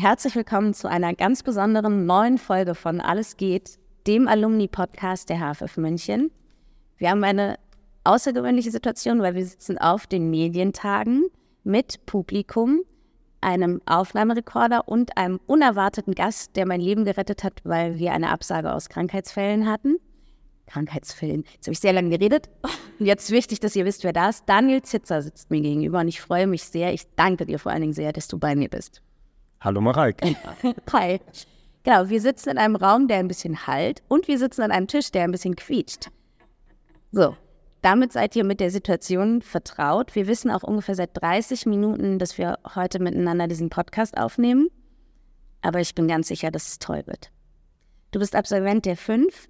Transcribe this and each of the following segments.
Herzlich willkommen zu einer ganz besonderen neuen Folge von Alles geht, dem Alumni-Podcast der HFF München. Wir haben eine außergewöhnliche Situation, weil wir sitzen auf den Medientagen mit Publikum, einem Aufnahmerekorder und einem unerwarteten Gast, der mein Leben gerettet hat, weil wir eine Absage aus Krankheitsfällen hatten. Krankheitsfällen. Jetzt habe ich sehr lange geredet. Und jetzt wichtig, dass ihr wisst, wer da ist. Daniel Zitzer sitzt mir gegenüber und ich freue mich sehr. Ich danke dir vor allen Dingen sehr, dass du bei mir bist. Hallo Mareike. Hi. Genau, wir sitzen in einem Raum, der ein bisschen halt und wir sitzen an einem Tisch, der ein bisschen quietscht. So, damit seid ihr mit der Situation vertraut. Wir wissen auch ungefähr seit 30 Minuten, dass wir heute miteinander diesen Podcast aufnehmen. Aber ich bin ganz sicher, dass es toll wird. Du bist Absolvent der 5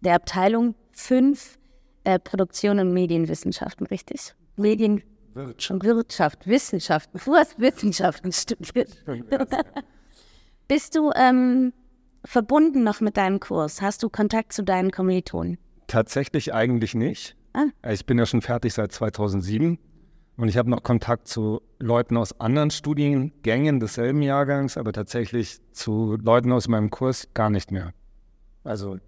der Abteilung 5 äh, Produktion und Medienwissenschaften, richtig? Medien Wirtschaft. Wirtschaft, Wissenschaften. Du hast Wissenschaften studiert. Bist du ähm, verbunden noch mit deinem Kurs? Hast du Kontakt zu deinen Kommilitonen? Tatsächlich eigentlich nicht. Ah. Ich bin ja schon fertig seit 2007 und ich habe noch Kontakt zu Leuten aus anderen Studiengängen desselben Jahrgangs, aber tatsächlich zu Leuten aus meinem Kurs gar nicht mehr. Also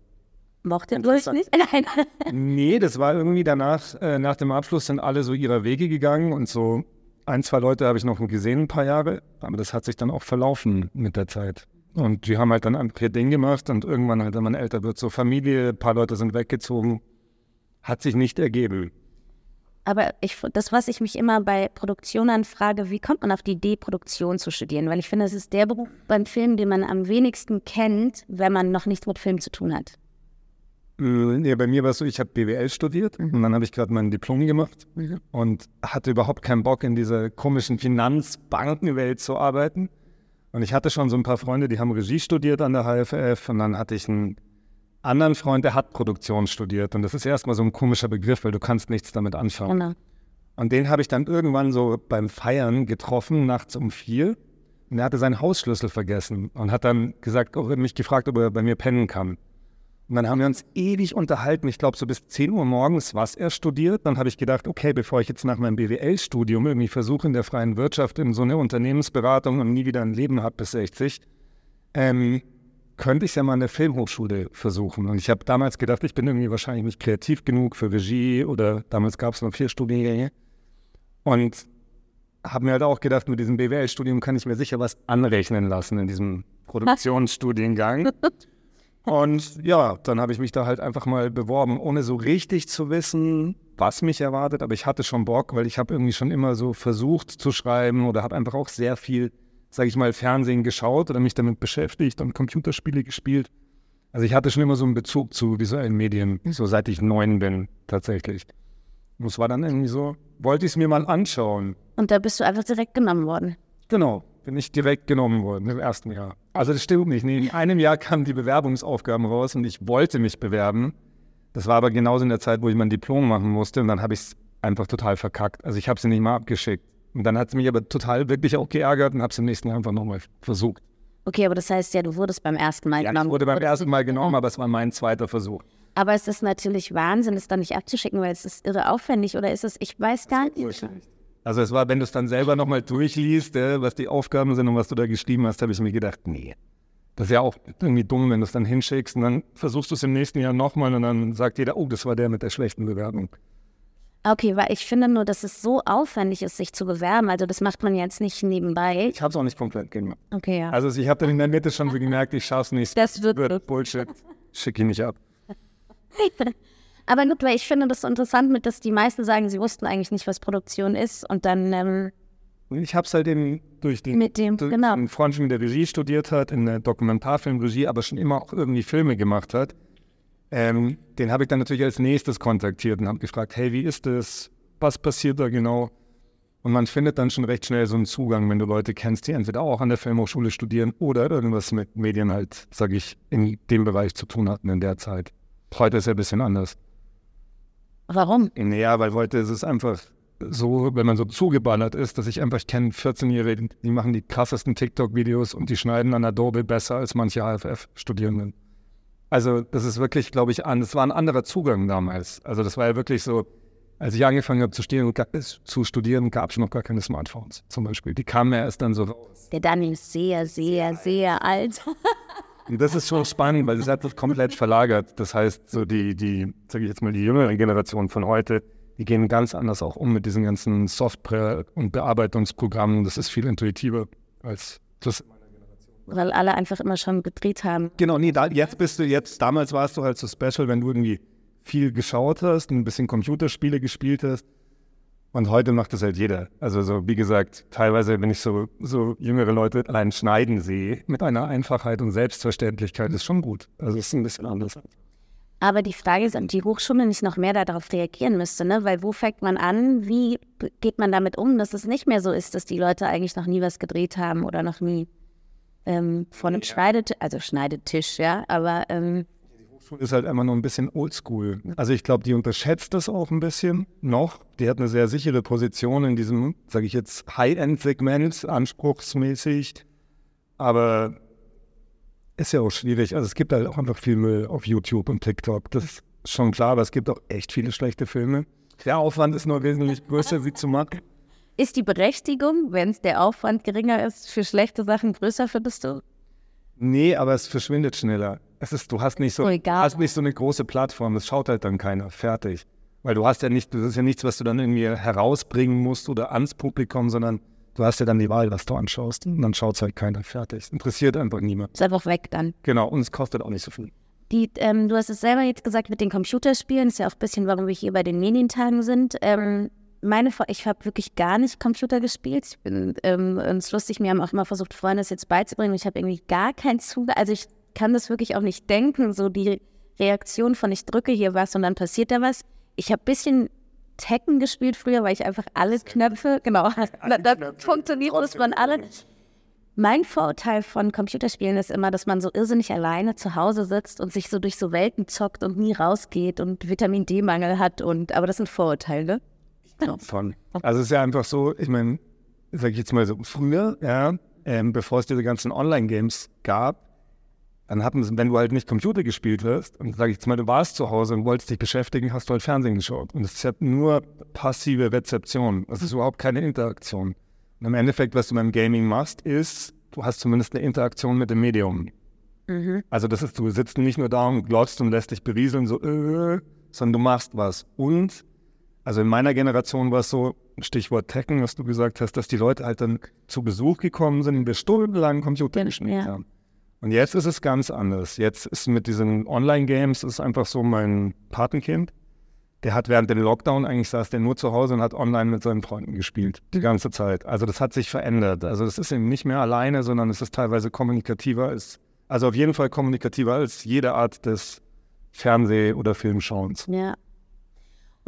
Mochte ihr euch nicht? Nein. nee, das war irgendwie danach, äh, nach dem Abschluss sind alle so ihrer Wege gegangen und so ein, zwei Leute habe ich noch gesehen, ein paar Jahre, aber das hat sich dann auch verlaufen mit der Zeit. Und die haben halt dann ein Ding gemacht und irgendwann halt, wenn man älter wird, so Familie, ein paar Leute sind weggezogen, hat sich nicht ergeben. Aber ich, das, was ich mich immer bei Produktionen frage, wie kommt man auf die Idee, Produktion zu studieren? Weil ich finde, das ist der Beruf beim Film, den man am wenigsten kennt, wenn man noch nichts mit Film zu tun hat. Äh, ja, bei mir war es so, ich habe BWL studiert mhm. und dann habe ich gerade mein Diplom gemacht mhm. und hatte überhaupt keinen Bock, in dieser komischen Finanzbankenwelt zu arbeiten. Und ich hatte schon so ein paar Freunde, die haben Regie studiert an der HFF und dann hatte ich einen anderen Freund, der hat Produktion studiert. Und das ist erstmal so ein komischer Begriff, weil du kannst nichts damit anfangen. Genau. Und den habe ich dann irgendwann so beim Feiern getroffen, nachts um vier. Und er hatte seinen Hausschlüssel vergessen und hat dann gesagt, oh, mich gefragt, ob er bei mir pennen kann. Und dann haben wir uns ewig unterhalten. Ich glaube, so bis 10 Uhr morgens, was er studiert. Dann habe ich gedacht, okay, bevor ich jetzt nach meinem BWL-Studium irgendwie versuche, in der freien Wirtschaft in so eine Unternehmensberatung und nie wieder ein Leben habe bis 60, ähm, könnte ich es ja mal in der Filmhochschule versuchen. Und ich habe damals gedacht, ich bin irgendwie wahrscheinlich nicht kreativ genug für Regie oder damals gab es noch vier Studiengänge. Und habe mir halt auch gedacht, mit diesem BWL-Studium kann ich mir sicher was anrechnen lassen in diesem Produktionsstudiengang. Und ja, dann habe ich mich da halt einfach mal beworben, ohne so richtig zu wissen, was mich erwartet. Aber ich hatte schon Bock, weil ich habe irgendwie schon immer so versucht zu schreiben oder habe einfach auch sehr viel, sage ich mal, Fernsehen geschaut oder mich damit beschäftigt und Computerspiele gespielt. Also ich hatte schon immer so einen Bezug zu visuellen Medien, so seit ich neun bin tatsächlich. Und es war dann irgendwie so, wollte ich es mir mal anschauen. Und da bist du einfach direkt genommen worden. Genau, bin ich direkt genommen worden im ersten Jahr. Also das stimmt nicht. Nee, in einem Jahr kamen die Bewerbungsaufgaben raus und ich wollte mich bewerben. Das war aber genauso in der Zeit, wo ich mein Diplom machen musste und dann habe ich es einfach total verkackt. Also ich habe sie nicht mal abgeschickt. Und dann hat es mich aber total wirklich auch geärgert und habe es im nächsten Jahr einfach nochmal versucht. Okay, aber das heißt ja, du wurdest beim ersten Mal ja, genommen. Ich wurde beim ersten Mal genommen, aber es war mein zweiter Versuch. Aber ist das natürlich Wahnsinn, es dann nicht abzuschicken, weil es ist irre aufwendig oder ist es, ich weiß gar nicht. Also es war, wenn du es dann selber nochmal durchliest, äh, was die Aufgaben sind und was du da geschrieben hast, habe ich mir gedacht, nee. Das ist ja auch irgendwie dumm, wenn du es dann hinschickst und dann versuchst du es im nächsten Jahr nochmal und dann sagt jeder, oh, das war der mit der schlechten Bewerbung. Okay, weil ich finde nur, dass es so aufwendig ist, sich zu bewerben. Also das macht man jetzt nicht nebenbei. Ich habe es auch nicht komplett gemacht. Okay, ja. Also ich habe dann in der Mitte schon gemerkt, ich schaff's nicht. Das wird, wird Bullshit. Schicke ihn nicht ab. Aber gut, weil ich finde das so interessant mit, dass die meisten sagen, sie wussten eigentlich nicht, was Produktion ist und dann. Ähm, ich habe es halt eben durch den, mit dem, durch genau. einen Freund, der Regie studiert hat, in der Dokumentarfilmregie, aber schon immer auch irgendwie Filme gemacht hat. Ähm, den habe ich dann natürlich als nächstes kontaktiert und habe gefragt, hey, wie ist das? Was passiert da genau? Und man findet dann schon recht schnell so einen Zugang, wenn du Leute kennst, die entweder auch an der Filmhochschule studieren oder irgendwas mit Medien halt, sage ich, in dem Bereich zu tun hatten in der Zeit. Heute ist ja ein bisschen anders. Warum? Naja, weil heute ist es einfach so, wenn man so zugeballert ist, dass ich einfach ich kenne 14-Jährige, die machen die krassesten TikTok-Videos und die schneiden an Adobe besser als manche HFF-Studierenden. Also das ist wirklich, glaube ich, an, das war ein anderer Zugang damals. Also das war ja wirklich so, als ich angefangen habe zu studieren, zu studieren gab es noch gar keine Smartphones zum Beispiel. Die kamen ja erst dann so raus. Der Daniel ist sehr, sehr, sehr alt. Und das ist schon spannend, weil das hat sich komplett verlagert. Das heißt, so die, die, sage ich jetzt mal, die jüngere Generation von heute, die gehen ganz anders auch um mit diesen ganzen Software- und Bearbeitungsprogrammen. Das ist viel intuitiver als das weil alle einfach immer schon gedreht haben. Genau, nee, da, jetzt bist du jetzt, damals warst du halt so special, wenn du irgendwie viel geschaut hast, ein bisschen Computerspiele gespielt hast. Und heute macht das halt jeder. Also so, wie gesagt, teilweise, wenn ich so, so jüngere Leute allein schneiden sehe, mit einer Einfachheit und Selbstverständlichkeit, ist schon gut. Also es ist ein bisschen anders. Aber die Frage ist, ob die Hochschule nicht noch mehr darauf reagieren müsste, ne? Weil wo fängt man an? Wie geht man damit um, dass es nicht mehr so ist, dass die Leute eigentlich noch nie was gedreht haben oder noch nie ähm, vor einem ja. Schneidetisch, also Schneidetisch, ja, aber ähm, ist halt immer noch ein bisschen oldschool. Also ich glaube, die unterschätzt das auch ein bisschen noch. Die hat eine sehr sichere Position in diesem, sage ich jetzt, High-End-Segment, anspruchsmäßig. Aber ist ja auch schwierig. Also es gibt halt auch einfach viel Müll auf YouTube und TikTok. Das ist schon klar, aber es gibt auch echt viele schlechte Filme. Der Aufwand ist nur wesentlich größer, sie zu machen. Ist die Berechtigung, wenn der Aufwand geringer ist, für schlechte Sachen größer, findest du? Nee, aber es verschwindet schneller. Es ist, du hast nicht so, hast nicht so eine große Plattform, das schaut halt dann keiner. Fertig. Weil du hast ja nicht, das ist ja nichts, was du dann irgendwie herausbringen musst oder ans Publikum, sondern du hast ja dann die Wahl, was du anschaust. Und dann schaut es halt keiner fertig. Es interessiert einfach niemand. Ist einfach weg dann. Genau, und es kostet auch nicht so viel. Die, ähm, du hast es selber jetzt gesagt mit den Computerspielen, ist ja auch ein bisschen, warum wir hier bei den Medientagen sind. Ähm, meine, ich habe wirklich gar nicht Computer gespielt. Ich bin, ähm, und es ist lustig, mir haben auch immer versucht, Freunde das jetzt beizubringen. Ich habe irgendwie gar keinen Zugang. Also ich kann das wirklich auch nicht denken, so die Reaktion von ich drücke hier was und dann passiert da was. Ich habe ein bisschen Tekken gespielt früher, weil ich einfach alle Knöpfe, genau, da funktioniert muss man alle. Mein Vorurteil von Computerspielen ist immer, dass man so irrsinnig alleine zu Hause sitzt und sich so durch so Welten zockt und nie rausgeht und Vitamin D-Mangel hat und aber das sind Vorurteile. Ne? Von. Also es ist ja einfach so, ich meine, sag ich jetzt mal so, früher, ja, ähm, bevor es diese ganzen Online-Games gab, dann hatten sie, wenn du halt nicht Computer gespielt hast, und sag ich jetzt mal, du warst zu Hause und wolltest dich beschäftigen, hast du halt Fernsehen geschaut. Und es ist ja nur passive Rezeption. Es ist überhaupt keine Interaktion. Und im Endeffekt, was du beim Gaming machst, ist, du hast zumindest eine Interaktion mit dem Medium. Mhm. Also das ist, du sitzt nicht nur da und glotzt und lässt dich berieseln, so, äh, sondern du machst was. Und also in meiner Generation war es so, Stichwort Tekken, was du gesagt hast, dass die Leute halt dann zu Besuch gekommen sind und wir stundenlang Computer gespielt ja. haben. Und jetzt ist es ganz anders. Jetzt ist mit diesen Online-Games ist einfach so mein Patenkind. Der hat während dem Lockdown eigentlich saß der nur zu Hause und hat online mit seinen Freunden gespielt, die ganze Zeit. Also das hat sich verändert. Also das ist eben nicht mehr alleine, sondern es ist teilweise kommunikativer als, also auf jeden Fall kommunikativer als jede Art des Fernseh- oder Filmschauens. Ja,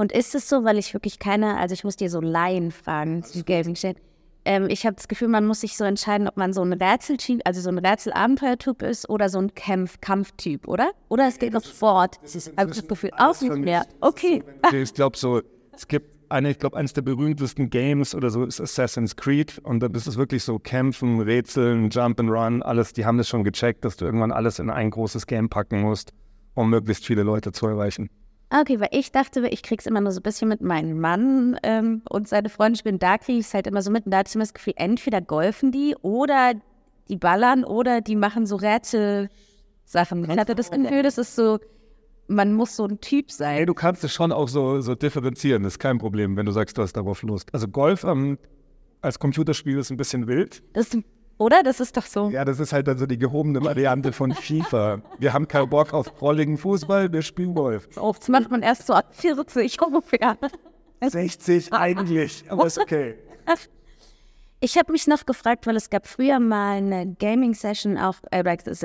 und ist es so, weil ich wirklich keine, also ich muss dir so Laien fragen zu Gaming Chat. Ähm, ich habe das Gefühl, man muss sich so entscheiden, ob man so ein Rätseltyp, also so ein Rätsel-Abenteuer-Typ ist oder so ein Kampf Kampftyp, oder? Oder es geht noch fort. Habe ich das Gefühl, auch nicht mehr. Okay. Ich glaube so, es gibt eine, ich glaube, eines der berühmtesten Games oder so ist Assassin's Creed. Und das ist wirklich so Kämpfen, Rätseln, Jump and Run, alles. Die haben das schon gecheckt, dass du irgendwann alles in ein großes Game packen musst, um möglichst viele Leute zu erreichen. Ah, okay, weil ich dachte, ich krieg's immer nur so ein bisschen mit meinem Mann ähm, und seine Freunde spielen. Da kriege ich es halt immer so mit. Und da hatte ich immer das Gefühl, entweder golfen die oder die ballern oder die machen so Rätselsachen. Ich hatte das Gefühl, das ist so, man muss so ein Typ sein. Hey, du kannst es schon auch so, so differenzieren, das ist kein Problem, wenn du sagst, du hast darauf Lust. Also Golf ähm, als Computerspiel ist ein bisschen wild. Das ist oder? Das ist doch so. Ja, das ist halt dann so die gehobene Variante von FIFA. Wir haben keinen Bock auf rolligen Fußball, wir spielen Golf. Das macht man erst so ab 40 ungefähr. 60 eigentlich, aber ist okay. Ich habe mich noch gefragt, weil es gab früher mal eine Gaming-Session, auch äh,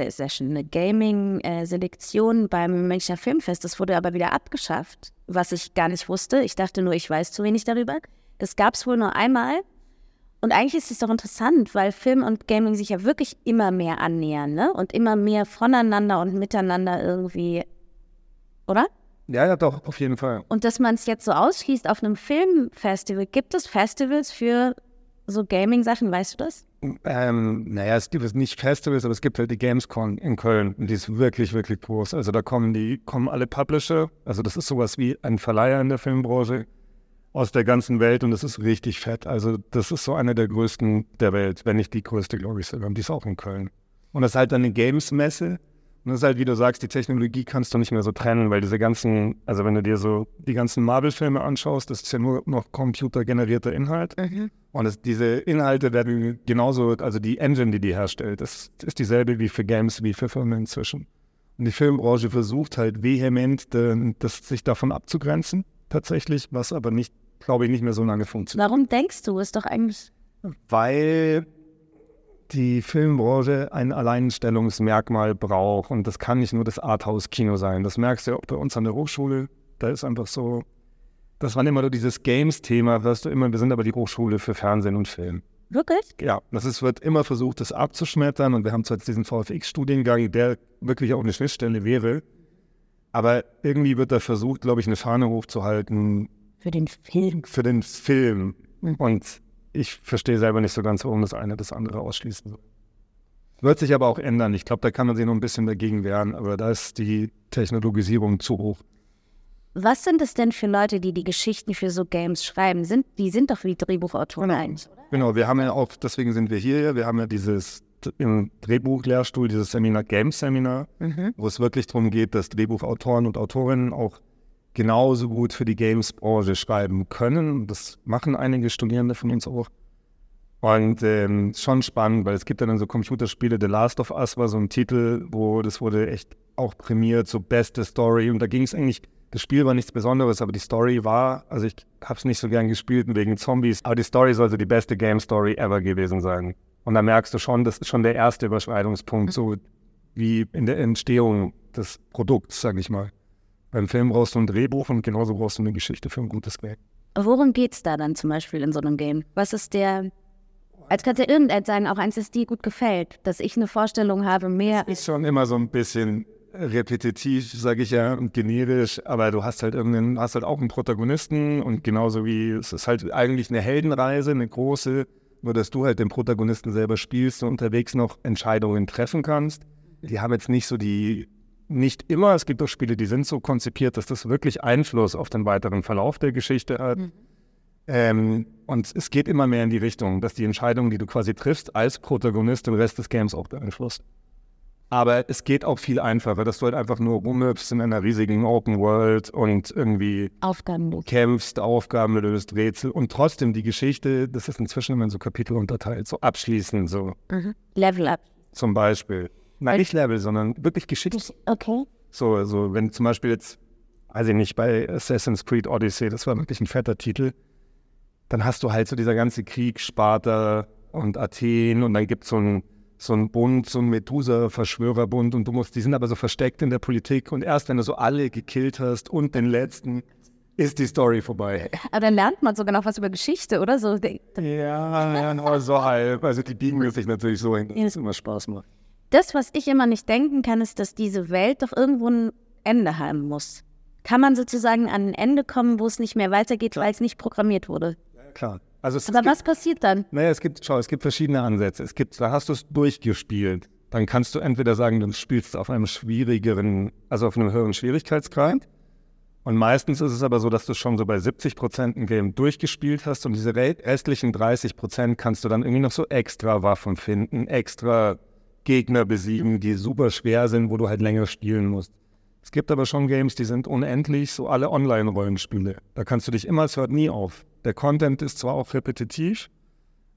Session, eine Gaming-Selektion beim Münchner Filmfest. Das wurde aber wieder abgeschafft, was ich gar nicht wusste. Ich dachte nur, ich weiß zu wenig darüber. Das gab es wohl nur einmal. Und eigentlich ist es doch interessant, weil Film und Gaming sich ja wirklich immer mehr annähern, ne? Und immer mehr voneinander und miteinander irgendwie, oder? Ja, ja, doch, auf jeden Fall. Und dass man es jetzt so ausschließt auf einem Filmfestival, gibt es Festivals für so Gaming-Sachen, weißt du das? Ähm, naja, es gibt nicht Festivals, aber es gibt halt die Gamescom in Köln und die ist wirklich, wirklich groß. Also da kommen die, kommen alle Publisher, also das ist sowas wie ein Verleiher in der Filmbranche aus der ganzen Welt und das ist richtig fett. Also das ist so eine der größten der Welt, wenn nicht die größte, glaube ich sogar. Und die ist auch in Köln. Und das ist halt eine Games-Messe und das ist halt, wie du sagst, die Technologie kannst du nicht mehr so trennen, weil diese ganzen, also wenn du dir so die ganzen Marvel-Filme anschaust, das ist ja nur noch computergenerierter Inhalt. Mhm. Und es, diese Inhalte werden genauso, also die Engine, die die herstellt, das ist dieselbe wie für Games, wie für Filme inzwischen. Und die Filmbranche versucht halt vehement, das, sich davon abzugrenzen, tatsächlich, was aber nicht, glaube ich, nicht mehr so lange funktioniert. Warum denkst du, ist doch eigentlich. Weil die Filmbranche ein Alleinstellungsmerkmal braucht. Und das kann nicht nur das Arthouse-Kino sein. Das merkst du ja auch bei uns an der Hochschule. Da ist einfach so, das war immer nur dieses Games-Thema, hörst du immer, wir sind aber die Hochschule für Fernsehen und Film. Wirklich? Ja, das ist, wird immer versucht, das abzuschmettern. Und wir haben zwar jetzt diesen VFX-Studiengang, der wirklich auch eine Schnittstelle wäre. Aber irgendwie wird da versucht, glaube ich, eine Fahne hochzuhalten. Für den Film. Für den Film. Und ich verstehe selber nicht so ganz, warum das eine das andere ausschließen soll. Wird sich aber auch ändern. Ich glaube, da kann man sich noch ein bisschen dagegen wehren, aber da ist die Technologisierung zu hoch. Was sind es denn für Leute, die die Geschichten für so Games schreiben? Sind, die sind doch wie Drehbuchautoren genau. eigentlich, oder? Genau, wir haben ja auch, deswegen sind wir hier, wir haben ja dieses im Drehbuchlehrstuhl, dieses Seminar Games Seminar, mhm. wo es wirklich darum geht, dass Drehbuchautoren und Autorinnen auch genauso gut für die Games-Branche schreiben können. Das machen einige Studierende von uns auch. Und ähm, schon spannend, weil es gibt dann so Computerspiele, The Last of Us war so ein Titel, wo das wurde echt auch prämiert, so beste Story. Und da ging es eigentlich, das Spiel war nichts Besonderes, aber die Story war, also ich habe es nicht so gern gespielt wegen Zombies, aber die Story sollte die beste Game-Story ever gewesen sein. Und da merkst du schon, das ist schon der erste Überschreitungspunkt, so wie in der Entstehung des Produkts, sag ich mal. Beim Film brauchst du ein Drehbuch und genauso brauchst du eine Geschichte für ein gutes Game. Worum geht es da dann zum Beispiel in so einem Game? Was ist der. Als kannst du ja irgendeins sagen, auch eins, das dir gut gefällt, dass ich eine Vorstellung habe, mehr. Das ist schon immer so ein bisschen repetitiv, sage ich ja, und generisch, aber du hast halt irgendeinen, hast halt auch einen Protagonisten und genauso wie es ist halt eigentlich eine Heldenreise, eine große, nur dass du halt den Protagonisten selber spielst und unterwegs noch Entscheidungen treffen kannst. Die haben jetzt nicht so die nicht immer. Es gibt auch Spiele, die sind so konzipiert, dass das wirklich Einfluss auf den weiteren Verlauf der Geschichte hat. Mhm. Ähm, und es geht immer mehr in die Richtung, dass die Entscheidungen, die du quasi triffst, als Protagonist den Rest des Games auch beeinflusst. Aber es geht auch viel einfacher, dass du halt einfach nur rumhüpfst in einer riesigen Open World und irgendwie Aufgaben kämpfst, Aufgaben löst, Rätsel und trotzdem die Geschichte, das ist inzwischen immer in so Kapitel unterteilt, so abschließend so. Mhm. Level up. Zum Beispiel. Nein, nicht Level, sondern wirklich Geschichte. Okay. So, so, wenn zum Beispiel jetzt, weiß ich nicht, bei Assassin's Creed Odyssey, das war wirklich ein fetter Titel, dann hast du halt so dieser ganze Krieg, Sparta und Athen und dann gibt es so ein so ein Bund, so ein Methusa-Verschwörerbund und du musst, die sind aber so versteckt in der Politik und erst wenn du so alle gekillt hast und den letzten, ist die Story vorbei. Aber dann lernt man sogar noch was über Geschichte, oder? So, ja, ja, nur so halb. Also die biegen sich natürlich so hin, dass es immer Spaß macht das, was ich immer nicht denken kann, ist, dass diese Welt doch irgendwo ein Ende haben muss. Kann man sozusagen an ein Ende kommen, wo es nicht mehr weitergeht, weil es nicht programmiert wurde? Ja, klar. Also Aber was gibt, passiert dann? Naja, es gibt, schau, es gibt verschiedene Ansätze. Es gibt, da hast du es durchgespielt. Dann kannst du entweder sagen, du spielst auf einem schwierigeren, also auf einem höheren Schwierigkeitsgrad. Und meistens ist es aber so, dass du schon so bei 70 Prozent ein Game durchgespielt hast und diese restlichen 30 Prozent kannst du dann irgendwie noch so extra Waffen finden, extra Gegner besiegen, die super schwer sind, wo du halt länger spielen musst. Es gibt aber schon Games, die sind unendlich, so alle Online-Rollenspiele. Da kannst du dich immer, es hört nie auf. Der Content ist zwar auch repetitiv,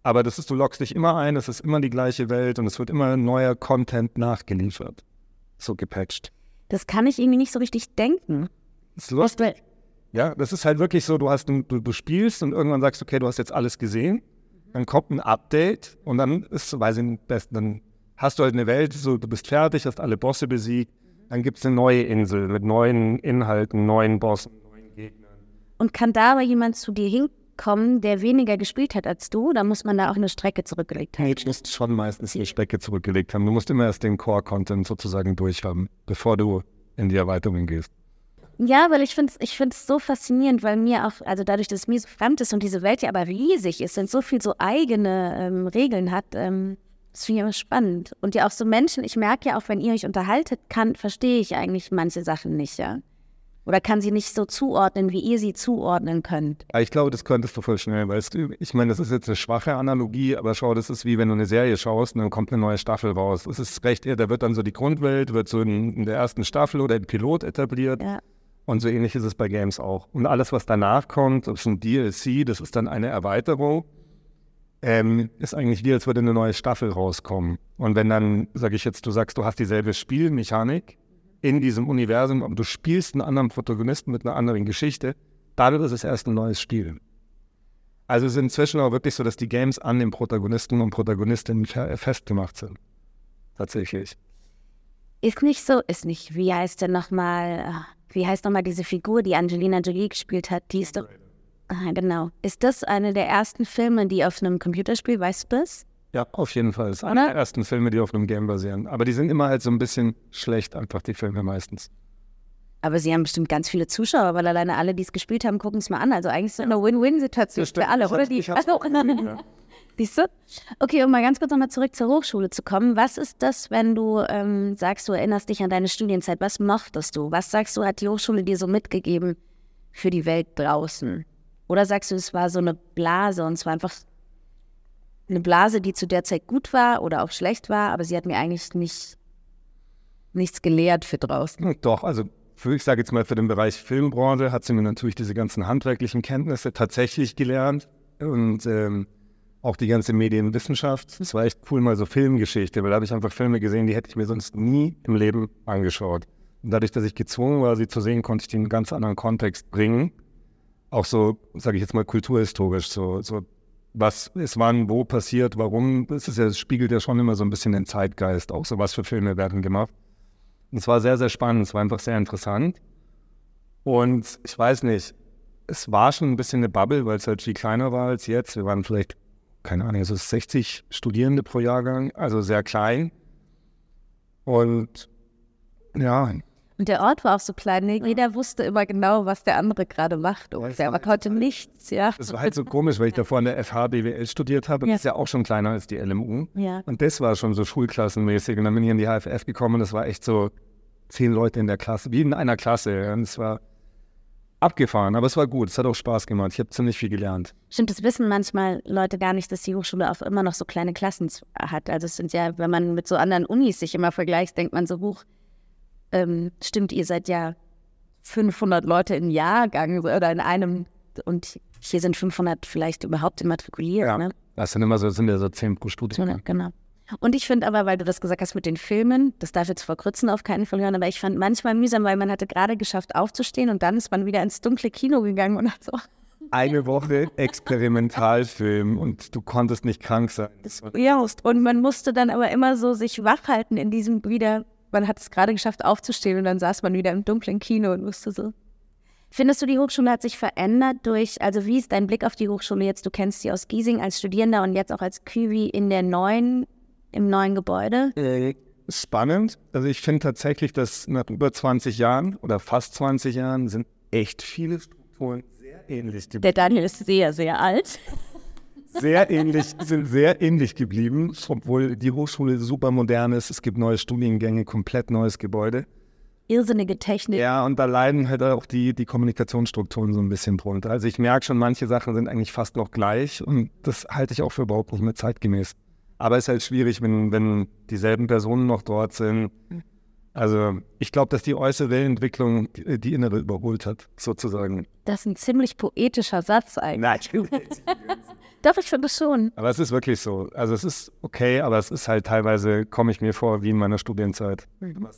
aber das ist, du loggst dich immer ein, es ist immer die gleiche Welt und es wird immer neuer Content nachgeliefert. So gepatcht. Das kann ich irgendwie nicht so richtig denken. Das ist lustig. Ja, das ist halt wirklich so, du hast du, du spielst und irgendwann sagst, okay, du hast jetzt alles gesehen. Dann kommt ein Update und dann ist, weiß ich nicht, dann hast du halt eine Welt, so du bist fertig, hast alle Bosse besiegt, dann gibt es eine neue Insel mit neuen Inhalten, neuen Bossen, neuen Gegnern. Und kann da aber jemand zu dir hinkommen kommen, der weniger gespielt hat als du? Da muss man da auch eine Strecke zurückgelegt haben. Nee, du musst schon meistens die Strecke zurückgelegt haben. Du musst immer erst den Core-Content sozusagen durchhaben, bevor du in die Erweiterung gehst. Ja, weil ich finde es ich find's so faszinierend, weil mir auch, also dadurch, dass es mir so fremd ist und diese Welt ja aber riesig ist und so viel so eigene ähm, Regeln hat, ähm, das finde ich immer spannend. Und ja auch so Menschen, ich merke ja auch, wenn ihr euch unterhaltet, kann, verstehe ich eigentlich manche Sachen nicht, ja. Oder kann sie nicht so zuordnen, wie ihr sie zuordnen könnt. Ich glaube, das könntest du voll schnell, weil es, ich meine, das ist jetzt eine schwache Analogie, aber schau, das ist wie wenn du eine Serie schaust und dann kommt eine neue Staffel raus. Es ist recht, da wird dann so die Grundwelt, wird so in, in der ersten Staffel oder im Pilot etabliert. Ja. Und so ähnlich ist es bei Games auch. Und alles, was danach kommt, das ist ein DLC, das ist dann eine Erweiterung, ähm, ist eigentlich wie, als würde eine neue Staffel rauskommen. Und wenn dann, sage ich jetzt, du sagst, du hast dieselbe Spielmechanik, in diesem Universum, aber du spielst einen anderen Protagonisten mit einer anderen Geschichte, dann ist es erst ein neues Spiel. Also es ist inzwischen auch wirklich so, dass die Games an den Protagonisten und Protagonistinnen festgemacht sind. Tatsächlich. Ist nicht so, ist nicht, wie heißt denn nochmal, ah, wie heißt nochmal diese Figur, die Angelina Jolie gespielt hat? Die ist doch, ah, genau. Ist das eine der ersten Filme, die auf einem Computerspiel, weißt du das? Ja, auf jeden Fall. Das ist einer der ersten Filme, die auf einem Game basieren. Aber die sind immer halt so ein bisschen schlecht, einfach die Filme meistens. Aber sie haben bestimmt ganz viele Zuschauer, weil alleine alle, die es gespielt haben, gucken es mal an. Also eigentlich ist es eine Win-Win-Situation für alle, oder? Die, ich also, ja. Siehst du? Okay, um mal ganz kurz nochmal zurück zur Hochschule zu kommen. Was ist das, wenn du ähm, sagst, du erinnerst dich an deine Studienzeit? Was mochtest du? Was sagst du, hat die Hochschule dir so mitgegeben für die Welt draußen? Oder sagst du, es war so eine Blase und es war einfach eine Blase, die zu der Zeit gut war oder auch schlecht war, aber sie hat mir eigentlich nicht, nichts gelehrt für draußen. Hm, doch, also für, ich sage jetzt mal für den Bereich Filmbranche hat sie mir natürlich diese ganzen handwerklichen Kenntnisse tatsächlich gelernt und ähm, auch die ganze Medienwissenschaft. Es war echt cool, mal so Filmgeschichte, weil da habe ich einfach Filme gesehen, die hätte ich mir sonst nie im Leben angeschaut. Und dadurch, dass ich gezwungen war, sie zu sehen, konnte ich die in einen ganz anderen Kontext bringen. Auch so, sage ich jetzt mal, kulturhistorisch, so, so was ist wann, wo passiert, warum. Das, ist ja, das spiegelt ja schon immer so ein bisschen den Zeitgeist, auch so was für Filme werden gemacht. Und es war sehr, sehr spannend, es war einfach sehr interessant. Und ich weiß nicht, es war schon ein bisschen eine Bubble, weil es halt viel kleiner war als jetzt. Wir waren vielleicht, keine Ahnung, so 60 Studierende pro Jahrgang, also sehr klein. Und ja, und der Ort war auch so klein. Jeder wusste immer genau, was der andere gerade macht. Und der konnte nichts, ja. Das war halt so komisch, weil ich davor an der FH BWL studiert habe. Ja. Das ist ja auch schon kleiner als die LMU. Ja. Und das war schon so schulklassenmäßig. Und dann bin ich in die HFF gekommen. Das war echt so zehn Leute in der Klasse, wie in einer Klasse. Und es war abgefahren, aber es war gut. Es hat auch Spaß gemacht. Ich habe ziemlich viel gelernt. Stimmt, das wissen manchmal Leute gar nicht, dass die Hochschule auch immer noch so kleine Klassen hat. Also es sind ja, wenn man mit so anderen Unis sich immer vergleicht, denkt man so, hoch ähm, stimmt, ihr seid ja 500 Leute im Jahrgang oder in einem und hier sind 500 vielleicht überhaupt immatrikuliert. Ja, ne? das sind immer so, sind ja so 10 pro Studiengang. Genau. Und ich finde aber, weil du das gesagt hast mit den Filmen, das darf jetzt vor Grützen auf keinen Fall hören, aber ich fand manchmal mühsam, weil man hatte gerade geschafft aufzustehen und dann ist man wieder ins dunkle Kino gegangen und hat so. Eine Woche Experimentalfilm und du konntest nicht krank sein. Das, ja, und man musste dann aber immer so sich wachhalten in diesem wieder man hat es gerade geschafft aufzustehen und dann saß man wieder im dunklen Kino und wusste so. Findest du, die Hochschule hat sich verändert durch, also wie ist dein Blick auf die Hochschule jetzt? Du kennst sie aus Giesing als Studierender und jetzt auch als Küwi in der neuen, im neuen Gebäude? Äh, spannend. Also ich finde tatsächlich, dass nach über 20 Jahren oder fast 20 Jahren sind echt viele Strukturen sehr ähnlich. Der Daniel ist sehr, sehr alt sehr ähnlich, sind sehr ähnlich geblieben, obwohl die Hochschule super modern ist. Es gibt neue Studiengänge, komplett neues Gebäude. Irrsinnige Technik. Ja, und da leiden halt auch die, die Kommunikationsstrukturen so ein bisschen drunter. Also ich merke schon, manche Sachen sind eigentlich fast noch gleich und das halte ich auch für überhaupt nicht mehr zeitgemäß. Aber es ist halt schwierig, wenn, wenn dieselben Personen noch dort sind. Also ich glaube, dass die äußere Entwicklung die innere überholt hat, sozusagen. Das ist ein ziemlich poetischer Satz eigentlich. Nein, Doch, ich finde schon. Aber es ist wirklich so. Also es ist okay, aber es ist halt teilweise, komme ich mir vor wie in meiner Studienzeit. Mhm.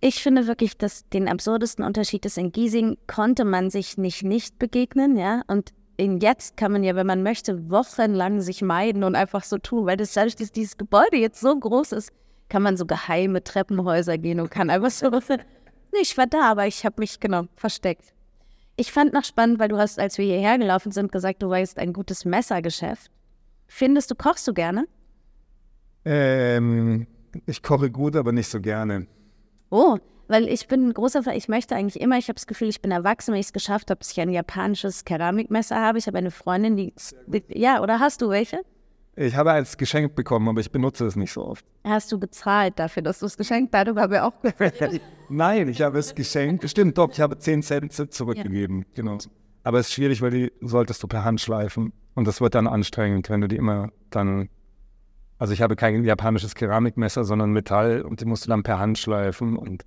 Ich finde wirklich, dass den absurdesten Unterschied ist, in Giesing konnte man sich nicht nicht begegnen, ja. Und in jetzt kann man ja, wenn man möchte, wochenlang sich meiden und einfach so tun, weil das dadurch, dass dieses Gebäude jetzt so groß ist, kann man so geheime Treppenhäuser gehen und kann einfach so. nee, ich war da, aber ich habe mich genau versteckt. Ich fand noch spannend, weil du hast, als wir hierher gelaufen sind, gesagt, du weißt ein gutes Messergeschäft. Findest du, kochst du gerne? Ähm, ich koche gut, aber nicht so gerne. Oh, weil ich bin ein großer Fan, ich möchte eigentlich immer, ich habe das Gefühl, ich bin erwachsen, wenn ich es geschafft habe, dass ich ein japanisches Keramikmesser habe. Ich habe eine Freundin, die, die, ja, oder hast du welche? Ich habe eins geschenkt bekommen, aber ich benutze es nicht so oft. Hast du bezahlt dafür, dass du es geschenkt hast? Darüber haben wir auch Nein, ich habe es geschenkt. Stimmt, doch, ich habe 10 Cent zurückgegeben. Ja. Genau. Aber es ist schwierig, weil die solltest du per Hand schleifen. Und das wird dann anstrengend, wenn du die immer dann. Also ich habe kein japanisches Keramikmesser, sondern Metall und die musst du dann per Hand schleifen. Und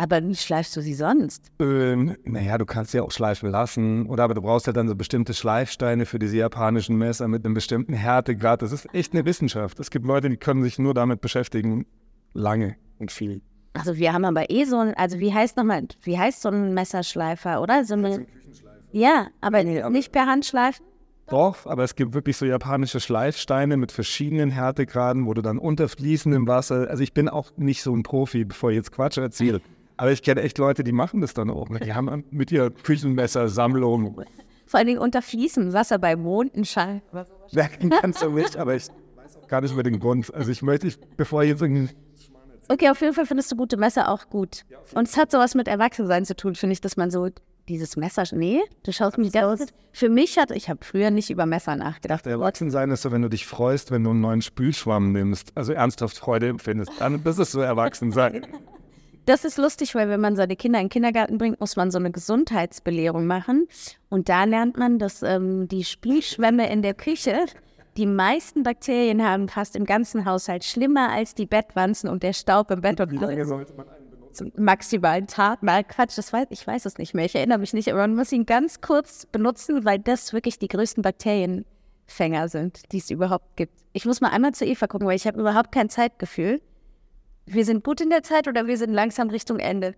aber wie schleifst du sie sonst? Ähm, naja, du kannst sie auch schleifen lassen. Oder aber du brauchst ja dann so bestimmte Schleifsteine für diese japanischen Messer mit einem bestimmten Härtegrad. Das ist echt eine Wissenschaft. Es gibt Leute, die können sich nur damit beschäftigen. Lange und viel. Also wir haben aber eh so ein, also wie heißt nochmal, wie heißt so ein Messerschleifer, oder? So eine, ja, aber nee, nicht per Hand schleifen? Doch, aber es gibt wirklich so japanische Schleifsteine mit verschiedenen Härtegraden, wo du dann unter fließendem Wasser, also ich bin auch nicht so ein Profi, bevor ich jetzt Quatsch erzähle. Aber ich kenne echt Leute, die machen das dann auch. Die haben mit ihrer Küchenmesser-Sammlung. Vor allen Dingen unter fließendem Wasser bei Mondenschein. Ja, kannst du nicht, aber ich weiß auch gar nicht über den Grund. Also ich möchte, ich, bevor ich jetzt irgendwie Okay, auf jeden Fall findest du gute Messer auch gut. Und es hat sowas mit Erwachsensein zu tun, finde ich, dass man so dieses Messer. Nee, du schaust mich da aus. Für mich hat, ich habe früher nicht über Messer nachgedacht. Erwachsensein ist so, wenn du dich freust, wenn du einen neuen Spülschwamm nimmst, also ernsthaft Freude empfindest. Dann, das ist so Erwachsensein. Das ist lustig, weil wenn man seine Kinder in den Kindergarten bringt, muss man so eine Gesundheitsbelehrung machen. Und da lernt man, dass ähm, die Spielschwämme in der Küche die meisten Bakterien haben fast im ganzen Haushalt schlimmer als die Bettwanzen und der Staub im Bett. Und wie lange sollte man einen benutzen? Maximal einen Tag. Mal Quatsch, das weiß, ich weiß es nicht mehr. Ich erinnere mich nicht, aber man muss ihn ganz kurz benutzen, weil das wirklich die größten Bakterienfänger sind, die es überhaupt gibt. Ich muss mal einmal zu Eva gucken, weil ich habe überhaupt kein Zeitgefühl wir sind gut in der Zeit oder wir sind langsam Richtung Ende?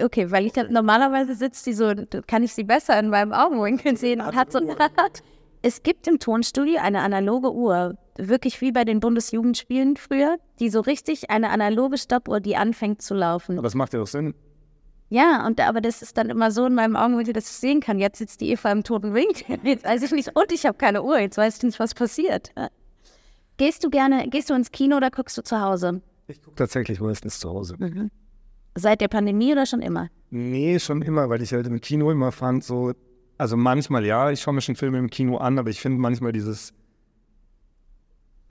Okay, weil ich normalerweise sitzt die so, kann ich sie besser in meinem Augenwinkel sehen und hat so eine Art. Es gibt im Tonstudio eine analoge Uhr, wirklich wie bei den Bundesjugendspielen früher, die so richtig eine analoge Stoppuhr, die anfängt zu laufen. Aber das macht ja auch Sinn. Ja, und aber das ist dann immer so in meinem Augenwinkel, dass ich sehen kann. Jetzt sitzt die Eva im toten Winkel. Jetzt weiß ich nicht, und ich habe keine Uhr. Jetzt weiß ich nicht, was passiert. Gehst du gerne, gehst du ins Kino oder guckst du zu Hause? Ich gucke tatsächlich meistens zu Hause. Mhm. Seit der Pandemie oder schon immer? Nee, schon immer, weil ich halt im Kino immer fand, so, also manchmal ja, ich schaue mir schon Filme im Kino an, aber ich finde manchmal dieses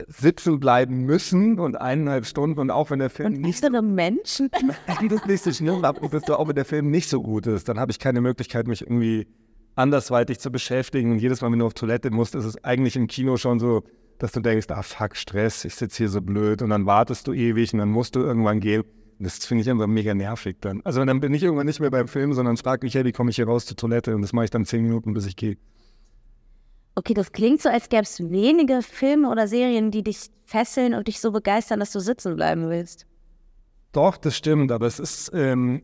sitzen bleiben müssen und eineinhalb Stunden und auch wenn der Film und nicht so Menschen das nicht so schnell ab und auch wenn der Film nicht so gut ist, dann habe ich keine Möglichkeit mich irgendwie andersweitig zu beschäftigen und jedes Mal wenn du auf Toilette musst, ist es eigentlich im Kino schon so dass du denkst, ah fuck, Stress, ich sitze hier so blöd und dann wartest du ewig und dann musst du irgendwann gehen. Das finde ich einfach mega nervig dann. Also dann bin ich irgendwann nicht mehr beim Film, sondern frage mich, hey, wie komme ich hier raus zur Toilette? Und das mache ich dann zehn Minuten, bis ich gehe. Okay, das klingt so, als gäbe es wenige Filme oder Serien, die dich fesseln und dich so begeistern, dass du sitzen bleiben willst. Doch, das stimmt, aber es ist, ähm,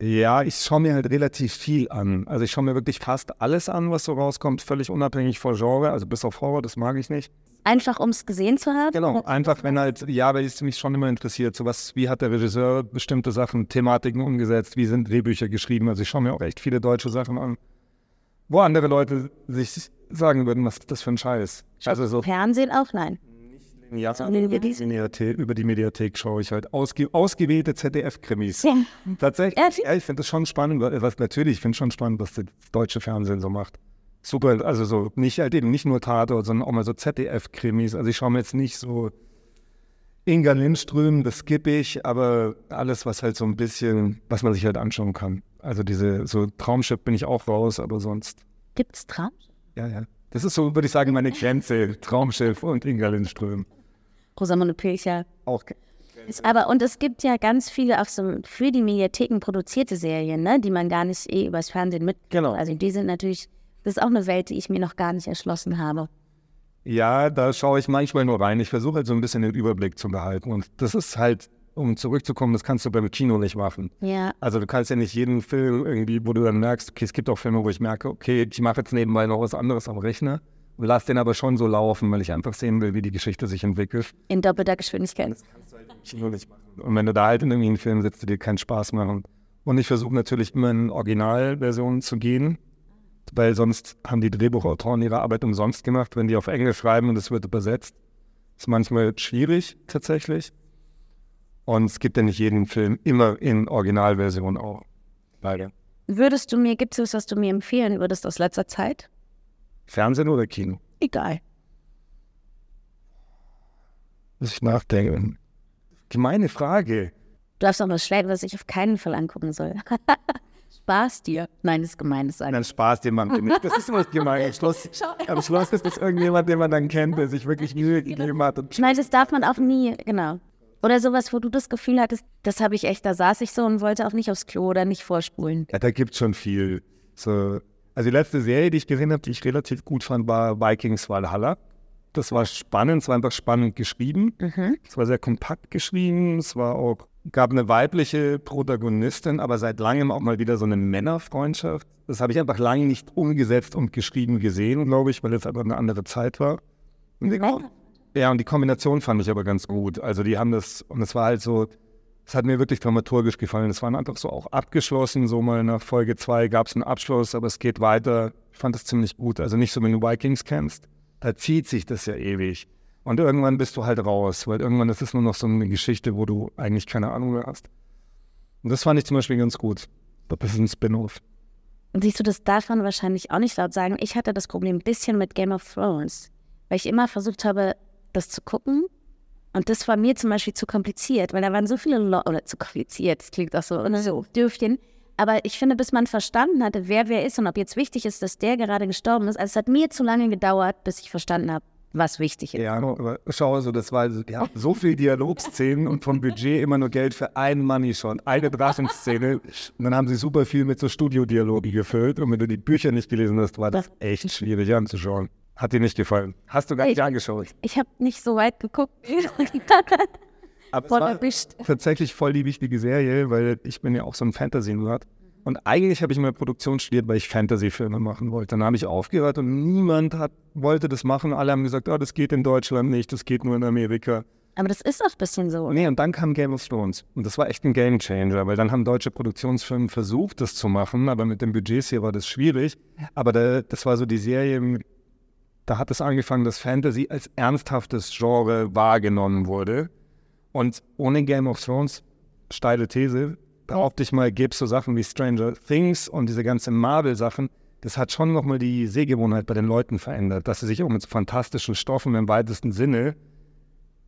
ja, ich schaue mir halt relativ viel an. Also ich schaue mir wirklich fast alles an, was so rauskommt, völlig unabhängig von Genre, also bis auf Horror, das mag ich nicht. Einfach um es gesehen zu haben? Genau, einfach wenn halt, ja, weil es mich schon immer interessiert, so was, wie hat der Regisseur bestimmte Sachen, Thematiken umgesetzt, wie sind Drehbücher geschrieben. Also ich schaue mir auch echt viele deutsche Sachen an, wo andere Leute sich sagen würden, was ist das für ein Scheiß. Also so Fernsehen auch, nein. Ja, über die Mediathek schaue ich halt ausge, ausgewählte ZDF-Krimis. Ja. Tatsächlich, ja, ich finde das schon spannend, was natürlich, ich finde schon spannend, was das deutsche Fernsehen so macht super, also so nicht halt eben nicht nur Tatort, sondern auch mal so ZDF-Krimis. Also ich schaue mir jetzt nicht so Inga Lindström, das skippe ich, aber alles, was halt so ein bisschen, was man sich halt anschauen kann. Also diese, so Traumschiff bin ich auch raus, aber sonst. Gibt's Traumschiff? Ja, ja. Das ist so, würde ich sagen, meine Grenze. Traumschiff und Inga Lindström. Rosamunde Pilcher. Auch. Ist aber, und es gibt ja ganz viele auf so für die Mediatheken produzierte Serien, ne, die man gar nicht eh übers Fernsehen mit. Genau. Also die sind natürlich das ist auch eine Welt, die ich mir noch gar nicht erschlossen habe. Ja, da schaue ich manchmal nur rein. Ich versuche halt so ein bisschen den Überblick zu behalten. Und das ist halt, um zurückzukommen, das kannst du beim Kino nicht machen. Ja. Also du kannst ja nicht jeden Film irgendwie, wo du dann merkst, okay, es gibt auch Filme, wo ich merke, okay, ich mache jetzt nebenbei noch was anderes am Rechner und lass den aber schon so laufen, weil ich einfach sehen will, wie die Geschichte sich entwickelt. In doppelter Geschwindigkeit. Das kannst du halt im Kino nicht machen. Und wenn du da halt in irgendwie einem Film sitzt, der dir keinen Spaß macht Und ich versuche natürlich immer in Originalversionen zu gehen, weil sonst haben die Drehbuchautoren ihre Arbeit umsonst gemacht, wenn die auf Englisch schreiben und es wird übersetzt. Ist manchmal schwierig tatsächlich. Und es gibt ja nicht jeden Film immer in Originalversion auch. Leider. Würdest du mir, gibt es was, was du mir empfehlen würdest aus letzter Zeit? Fernsehen oder Kino? Egal. Muss ich nachdenken. Gemeine Frage. Du hast noch was schlecht, was ich auf keinen Fall angucken soll. Spaß dir. Nein, das ist gemein. Das ist Dann Spaß dir man nicht. Das ist immer gemein. Am Schluss, am Schluss ist das irgendjemand, den man dann kennt, der sich wirklich Mühe gegeben hat. Nein, das darf man auch nie, genau. Oder sowas, wo du das Gefühl hattest, das habe ich echt, da saß ich so und wollte auch nicht aufs Klo oder nicht vorspulen. ja, da gibt es schon viel. So, also die letzte Serie, die ich gesehen habe, die ich relativ gut fand, war Vikings Valhalla. Das war spannend, es war einfach spannend geschrieben. Es war sehr kompakt geschrieben, es war auch, gab eine weibliche Protagonistin, aber seit langem auch mal wieder so eine Männerfreundschaft. Das habe ich einfach lange nicht umgesetzt und geschrieben gesehen, glaube ich, weil es einfach eine andere Zeit war. Und die, ja, und die Kombination fand ich aber ganz gut. Also die haben das, und es war halt so, es hat mir wirklich dramaturgisch gefallen. Es waren einfach so auch abgeschlossen, so mal nach Folge 2 gab es einen Abschluss, aber es geht weiter. Ich fand das ziemlich gut. Also nicht so, wenn du Vikings kennst, da zieht sich das ja ewig. Und irgendwann bist du halt raus, weil irgendwann ist es nur noch so eine Geschichte, wo du eigentlich keine Ahnung mehr hast. Und das fand ich zum Beispiel ganz gut. Das ist ein Spin-off. Und siehst du, das darf man wahrscheinlich auch nicht laut sagen. Ich hatte das Problem ein bisschen mit Game of Thrones, weil ich immer versucht habe, das zu gucken. Und das war mir zum Beispiel zu kompliziert, weil da waren so viele Leute, oder zu kompliziert, das klingt auch so, oder so Dürfchen. Aber ich finde, bis man verstanden hatte, wer wer ist und ob jetzt wichtig ist, dass der gerade gestorben ist, also es hat mir zu lange gedauert, bis ich verstanden habe, was wichtig ist. Ja, aber schau, also das war, die hatten so viele Dialogszenen und vom Budget immer nur Geld für einen Money Shot, eine Drachenszene. Und dann haben sie super viel mit so Studiodialogen gefüllt. Und wenn du die Bücher nicht gelesen hast, war das echt schwierig anzuschauen. Hat dir nicht gefallen? Hast du gar nicht Ich- angeschaut? Ich habe nicht so weit geguckt. Aber Voll es war erwischt. tatsächlich voll die wichtige Serie, weil ich bin ja auch so ein Fantasy-Nerd. Und eigentlich habe ich mal Produktion studiert, weil ich Fantasy-Filme machen wollte. Dann habe ich aufgehört und niemand hat, wollte das machen. Alle haben gesagt, oh, das geht in Deutschland nicht, das geht nur in Amerika. Aber das ist auch ein bisschen so. Nee, und dann kam Game of Thrones. Und das war echt ein Game Changer, weil dann haben deutsche Produktionsfirmen versucht, das zu machen, aber mit den Budgets hier war das schwierig. Aber da, das war so die Serie, da hat es angefangen, dass Fantasy als ernsthaftes Genre wahrgenommen wurde. Und ohne Game of Thrones, steile These, behaupte ich mal, gäbe es so Sachen wie Stranger Things und diese ganzen Marvel-Sachen. Das hat schon nochmal die Sehgewohnheit bei den Leuten verändert, dass sie sich auch mit so fantastischen Stoffen im weitesten Sinne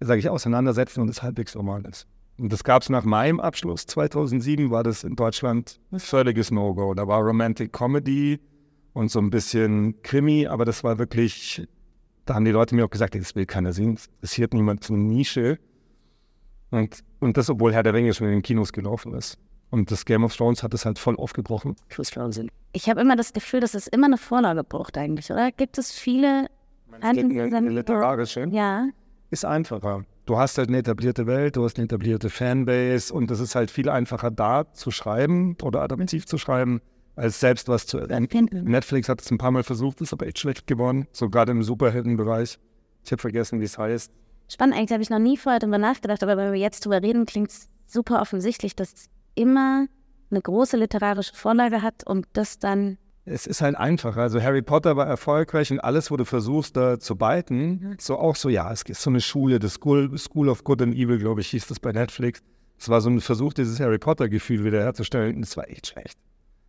sage ich, auseinandersetzen und es halbwegs normal ist. Und das gab es nach meinem Abschluss 2007, war das in Deutschland ein völliges No-Go. Da war Romantic Comedy und so ein bisschen Krimi, aber das war wirklich, da haben die Leute mir auch gesagt, das will keiner sehen, das interessiert niemand, so eine Nische. Und, und das, obwohl Herr der Ringe schon in den Kinos gelaufen ist. Und das Game of Thrones hat es halt voll aufgebrochen. Ich habe immer das Gefühl, dass es immer eine Vorlage braucht eigentlich, oder? Gibt es viele Eine literarische Ja. ist einfacher. Du hast halt eine etablierte Welt, du hast eine etablierte Fanbase und es ist halt viel einfacher da zu schreiben oder adaptiv zu schreiben, als selbst was zu erfinden. Netflix hat es ein paar Mal versucht, ist aber echt schlecht geworden, so gerade im Superheldenbereich. Ich habe vergessen, wie es heißt. Spannend, eigentlich habe ich noch nie vorher drüber nachgedacht, aber wenn wir jetzt drüber reden, klingt es super offensichtlich, dass es immer eine große literarische Vorlage hat und das dann. Es ist halt einfacher. Also Harry Potter war erfolgreich und alles, wo du versuchst, da zu beiten, so auch so, ja, es ist so eine Schule, das School, School of Good and Evil, glaube ich, hieß das bei Netflix. Es war so ein Versuch, dieses Harry Potter-Gefühl wiederherzustellen. Und es war echt schlecht.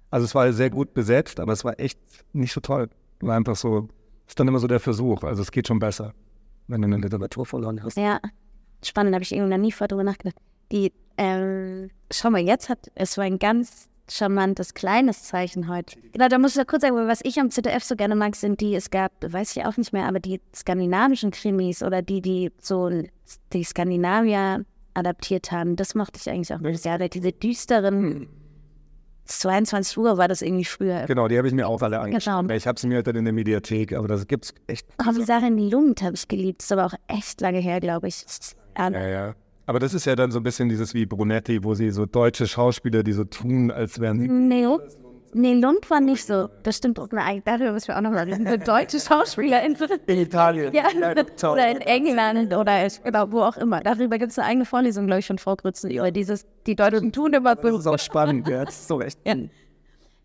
Also es war sehr gut besetzt, aber es war echt nicht so toll. War einfach so, ist dann immer so der Versuch. Also es geht schon besser, wenn du eine Literatur verloren hast. Ja, spannend, habe ich irgendwie noch nie vorher drüber nachgedacht. Die, ähm, schau mal, jetzt hat es war ein ganz charmantes kleines Zeichen heute. Genau, da muss ich ja kurz sagen, was ich am ZDF so gerne mag, sind die, es gab, weiß ich auch nicht mehr, aber die skandinavischen Krimis oder die, die so die Skandinavier adaptiert haben, das mochte ich eigentlich auch sehr. Diese düsteren, 22 Uhr war das irgendwie früher. Genau, die habe ich mir auch alle angeschaut. Genau. Ich habe sie mir halt dann in der Mediathek, aber das gibt's echt. Kommissarin Lund habe ich geliebt, ist aber auch echt lange her, glaube ich. Ähm, Ja, ja. Aber das ist ja dann so ein bisschen dieses wie Brunetti, wo sie so deutsche Schauspieler, die so tun, als wären sie. Nee, Nee, Lund war nicht so. Das stimmt. Nein, darüber müssen wir auch noch mal reden. Eine deutsche Schauspielerin. In Italien. Ja, oder in England oder genau, wo auch immer. Darüber gibt es eine eigene Vorlesung, glaube ich, von Frau Grützen, über dieses, die Deutschen tun immer so. Das ist auch spannend, ja, das ist so recht. Ja.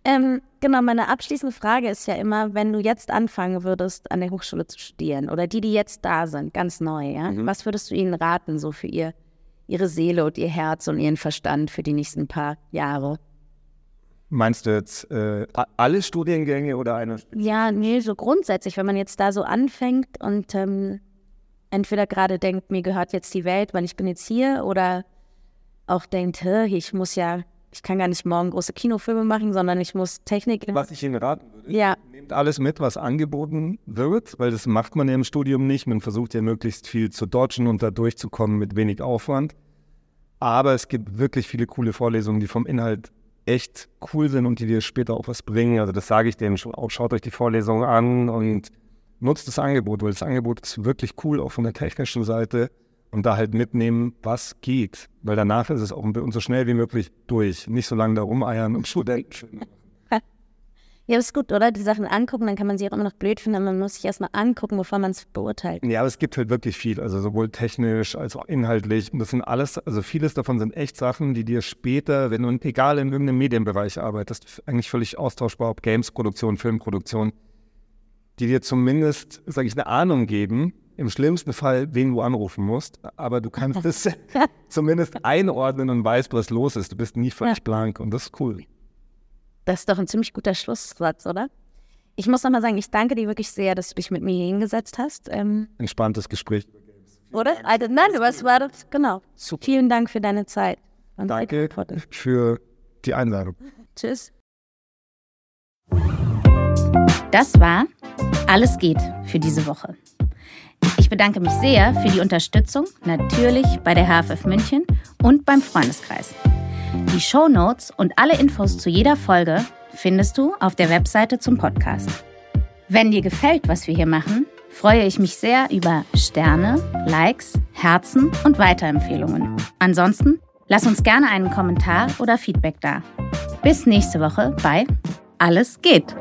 Ähm, genau, meine abschließende Frage ist ja immer, wenn du jetzt anfangen würdest, an der Hochschule zu studieren oder die, die jetzt da sind, ganz neu, ja, Mhm. was würdest du ihnen raten, so für ihr, ihre Seele und ihr Herz und ihren Verstand für die nächsten paar Jahre? Meinst du jetzt äh, alle Studiengänge oder eine? Ja, nee, so grundsätzlich, wenn man jetzt da so anfängt und ähm, entweder gerade denkt, mir gehört jetzt die Welt, weil ich bin jetzt hier, oder auch denkt, ich muss ja, ich kann gar nicht morgen große Kinofilme machen, sondern ich muss Technik. Was ich Ihnen raten würde, Ja, nehmt alles mit, was angeboten wird, weil das macht man ja im Studium nicht. Man versucht ja möglichst viel zu dodgen und da durchzukommen mit wenig Aufwand. Aber es gibt wirklich viele coole Vorlesungen, die vom Inhalt echt cool sind und die dir später auch was bringen. Also das sage ich denen schon auch. Schaut euch die Vorlesungen an und nutzt das Angebot, weil das Angebot ist wirklich cool, auch von der technischen Seite. Und da halt mitnehmen, was geht. Weil danach ist es auch so schnell wie möglich durch. Nicht so lange da rumeiern und Studenten. Ja, ist gut, oder? Die Sachen angucken, dann kann man sie auch immer noch blöd finden, aber man muss sich erstmal angucken, bevor man es beurteilt. Ja, aber es gibt halt wirklich viel, also sowohl technisch als auch inhaltlich. Und das sind alles, also vieles davon sind echt Sachen, die dir später, wenn du egal in irgendeinem Medienbereich arbeitest, eigentlich völlig austauschbar, ob Games-Produktion, Filmproduktion, die dir zumindest, sage ich, eine Ahnung geben, im schlimmsten Fall, wen du anrufen musst. Aber du kannst es zumindest einordnen und weißt, was los ist. Du bist nie völlig Ja. blank und das ist cool. Das ist doch ein ziemlich guter Schlusssatz, oder? Ich muss nochmal sagen, ich danke dir wirklich sehr, dass du dich mit mir hier hingesetzt hast. Ähm, Entspanntes Gespräch. oder? Also, nein, du was war das? Genau. Super. Vielen Dank für deine Zeit. Und Danke für die Einladung. Tschüss. Das war Alles geht für diese Woche. Ich bedanke mich sehr für die Unterstützung, natürlich bei der HFF München und beim Freundeskreis. Die Show Notes und alle Infos zu jeder Folge findest du auf der Webseite zum Podcast. Wenn dir gefällt, was wir hier machen, freue ich mich sehr über Sterne, Likes, Herzen und Weiterempfehlungen. Ansonsten lass uns gerne einen Kommentar oder Feedback da. Bis nächste Woche bei Alles geht.